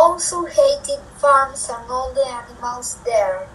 also hated farms and all the animals there.